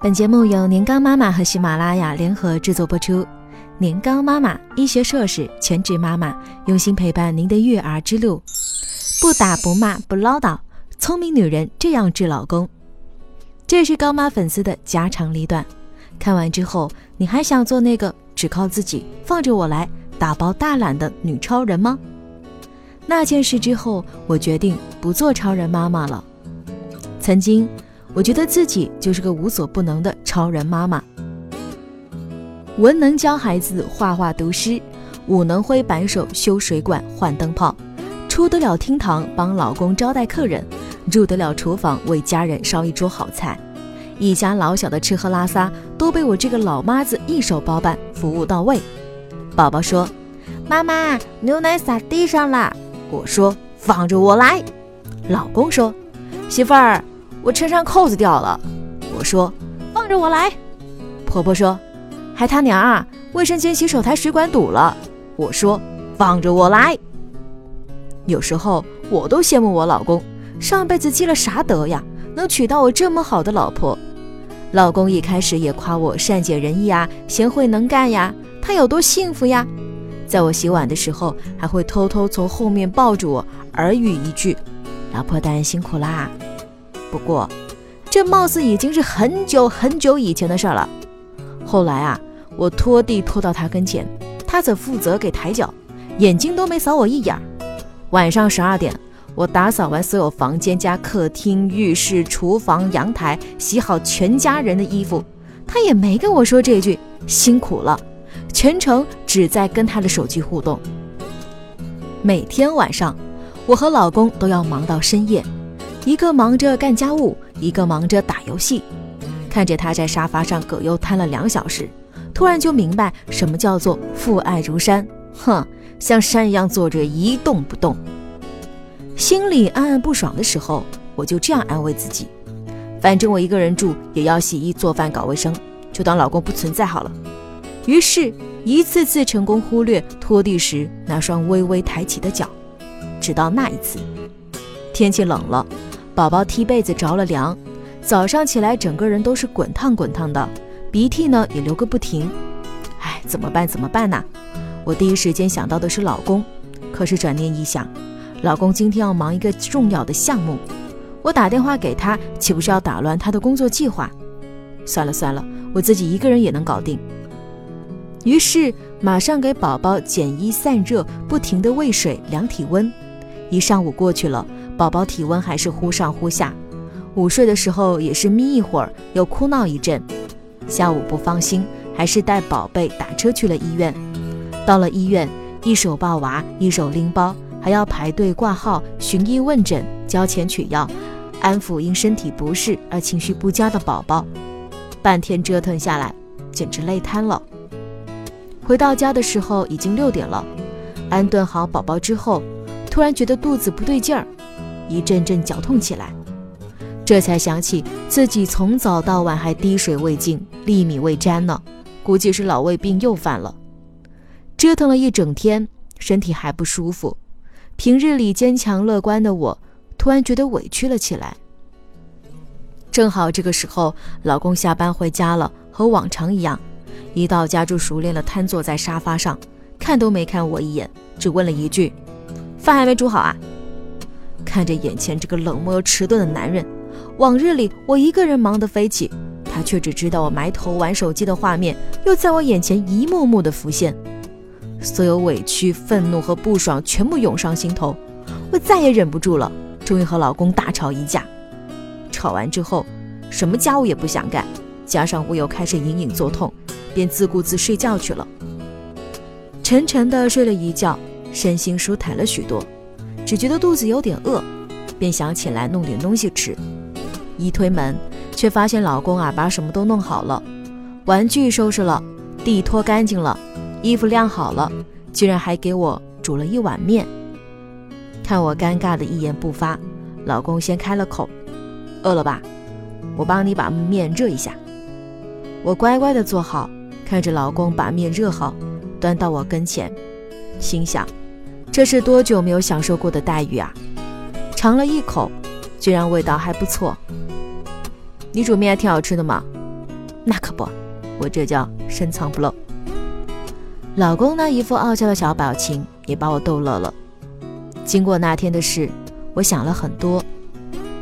本节目由年糕妈妈和喜马拉雅联合制作播出。年糕妈妈，医学硕士，全职妈妈，用心陪伴您的育儿之路。不打不骂不唠叨，聪明女人这样治老公。这是高妈粉丝的家长里短。看完之后，你还想做那个只靠自己放着我来大包大揽的女超人吗？那件事之后，我决定不做超人妈妈了。曾经，我觉得自己就是个无所不能的超人妈妈，文能教孩子画画读诗，武能挥扳手修水管换灯泡，出得了厅堂帮老公招待客人，入得了厨房为家人烧一桌好菜。一家老小的吃喝拉撒都被我这个老妈子一手包办，服务到位。宝宝说：“妈妈，牛奶洒地上了。”我说：“放着我来。”老公说：“媳妇儿，我衬衫扣子掉了。”我说：“放着我来。”婆婆说：“还他娘啊，卫生间洗手台水管堵了。”我说：“放着我来。”有时候我都羡慕我老公，上辈子积了啥德呀，能娶到我这么好的老婆。老公一开始也夸我善解人意啊，贤惠能干呀，他有多幸福呀？在我洗碗的时候，还会偷偷从后面抱住我，耳语一句：“老婆大人辛苦啦。”不过，这貌似已经是很久很久以前的事了。后来啊，我拖地拖到他跟前，他则负责给抬脚，眼睛都没扫我一眼。晚上十二点。我打扫完所有房间加客厅、浴室、厨房、阳台，洗好全家人的衣服，他也没跟我说这句辛苦了，全程只在跟他的手机互动。每天晚上，我和老公都要忙到深夜，一个忙着干家务，一个忙着打游戏。看着他在沙发上葛优瘫了两小时，突然就明白什么叫做父爱如山。哼，像山一样坐着一动不动。心里暗暗不爽的时候，我就这样安慰自己：反正我一个人住，也要洗衣做饭搞卫生，就当老公不存在好了。于是，一次次成功忽略拖地时那双微微抬起的脚，直到那一次，天气冷了，宝宝踢被子着了凉，早上起来整个人都是滚烫滚烫的，鼻涕呢也流个不停。哎，怎么办？怎么办呢？我第一时间想到的是老公，可是转念一想。老公今天要忙一个重要的项目，我打电话给他，岂不是要打乱他的工作计划？算了算了，我自己一个人也能搞定。于是马上给宝宝减衣散热，不停地喂水、量体温。一上午过去了，宝宝体温还是忽上忽下。午睡的时候也是眯一会儿，又哭闹一阵。下午不放心，还是带宝贝打车去了医院。到了医院，一手抱娃，一手拎包。还要排队挂号、寻医问诊、交钱取药、安抚因身体不适而情绪不佳的宝宝，半天折腾下来，简直累瘫了。回到家的时候已经六点了，安顿好宝宝之后，突然觉得肚子不对劲儿，一阵阵绞痛起来，这才想起自己从早到晚还滴水未进、粒米未沾呢，估计是老胃病又犯了。折腾了一整天，身体还不舒服。平日里坚强乐观的我，突然觉得委屈了起来。正好这个时候，老公下班回家了，和往常一样，一到家就熟练了，瘫坐在沙发上，看都没看我一眼，只问了一句：“饭还没煮好啊？”看着眼前这个冷漠又迟钝的男人，往日里我一个人忙得飞起，他却只知道我埋头玩手机的画面，又在我眼前一幕幕的浮现。所有委屈、愤怒和不爽全部涌上心头，我再也忍不住了，终于和老公大吵一架。吵完之后，什么家务也不想干，加上我又开始隐隐作痛，便自顾自睡觉去了。沉沉的睡了一觉，身心舒坦了许多，只觉得肚子有点饿，便想起来弄点东西吃。一推门，却发现老公啊把什么都弄好了，玩具收拾了，地拖干净了。衣服晾好了，居然还给我煮了一碗面。看我尴尬的一言不发，老公先开了口：“饿了吧？我帮你把面热一下。”我乖乖的坐好，看着老公把面热好，端到我跟前，心想：这是多久没有享受过的待遇啊！尝了一口，居然味道还不错。你煮面挺好吃的嘛？那可不，我这叫深藏不露。老公那一副傲娇的小表情也把我逗乐了。经过那天的事，我想了很多，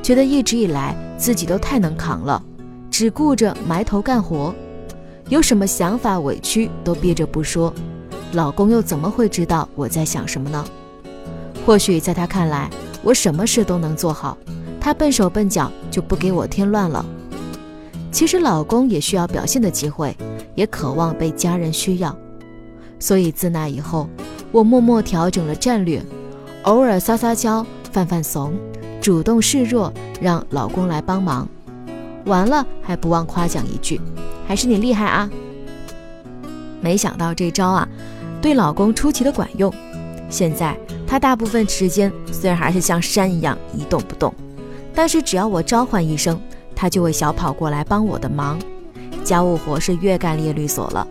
觉得一直以来自己都太能扛了，只顾着埋头干活，有什么想法委屈都憋着不说。老公又怎么会知道我在想什么呢？或许在他看来，我什么事都能做好，他笨手笨脚就不给我添乱了。其实老公也需要表现的机会，也渴望被家人需要。所以自那以后，我默默调整了战略，偶尔撒撒娇、犯犯怂，主动示弱，让老公来帮忙。完了还不忘夸奖一句：“还是你厉害啊！”没想到这招啊，对老公出奇的管用。现在他大部分时间虽然还是像山一样一动不动，但是只要我召唤一声，他就会小跑过来帮我的忙，家务活是越干越利索了。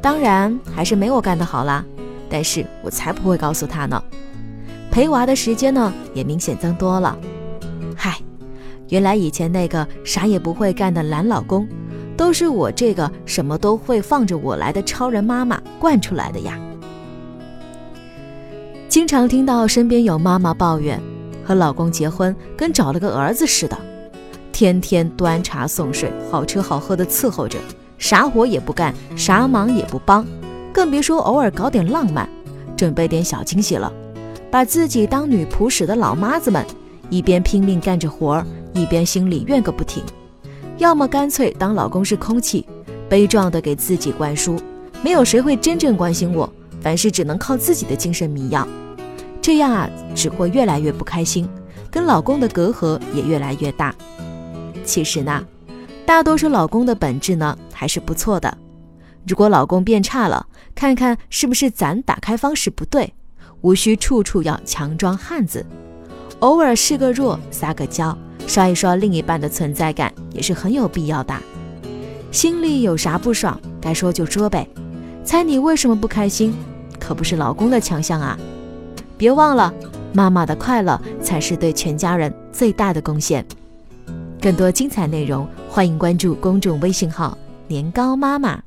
当然还是没我干的好啦，但是我才不会告诉他呢。陪娃的时间呢也明显增多了。嗨，原来以前那个啥也不会干的懒老公，都是我这个什么都会放着我来的超人妈妈惯出来的呀。经常听到身边有妈妈抱怨，和老公结婚跟找了个儿子似的，天天端茶送水，好吃好喝的伺候着。啥活也不干，啥忙也不帮，更别说偶尔搞点浪漫，准备点小惊喜了。把自己当女仆使的老妈子们，一边拼命干着活儿，一边心里怨个不停。要么干脆当老公是空气，悲壮的给自己灌输，没有谁会真正关心我，凡事只能靠自己的精神迷药。这样啊，只会越来越不开心，跟老公的隔阂也越来越大。其实呢。大多数老公的本质呢还是不错的。如果老公变差了，看看是不是咱打开方式不对，无需处处要强装汉子，偶尔示个弱，撒个娇，刷一刷另一半的存在感也是很有必要的。心里有啥不爽，该说就说呗。猜你为什么不开心？可不是老公的强项啊！别忘了，妈妈的快乐才是对全家人最大的贡献。更多精彩内容，欢迎关注公众微信号“年糕妈妈”。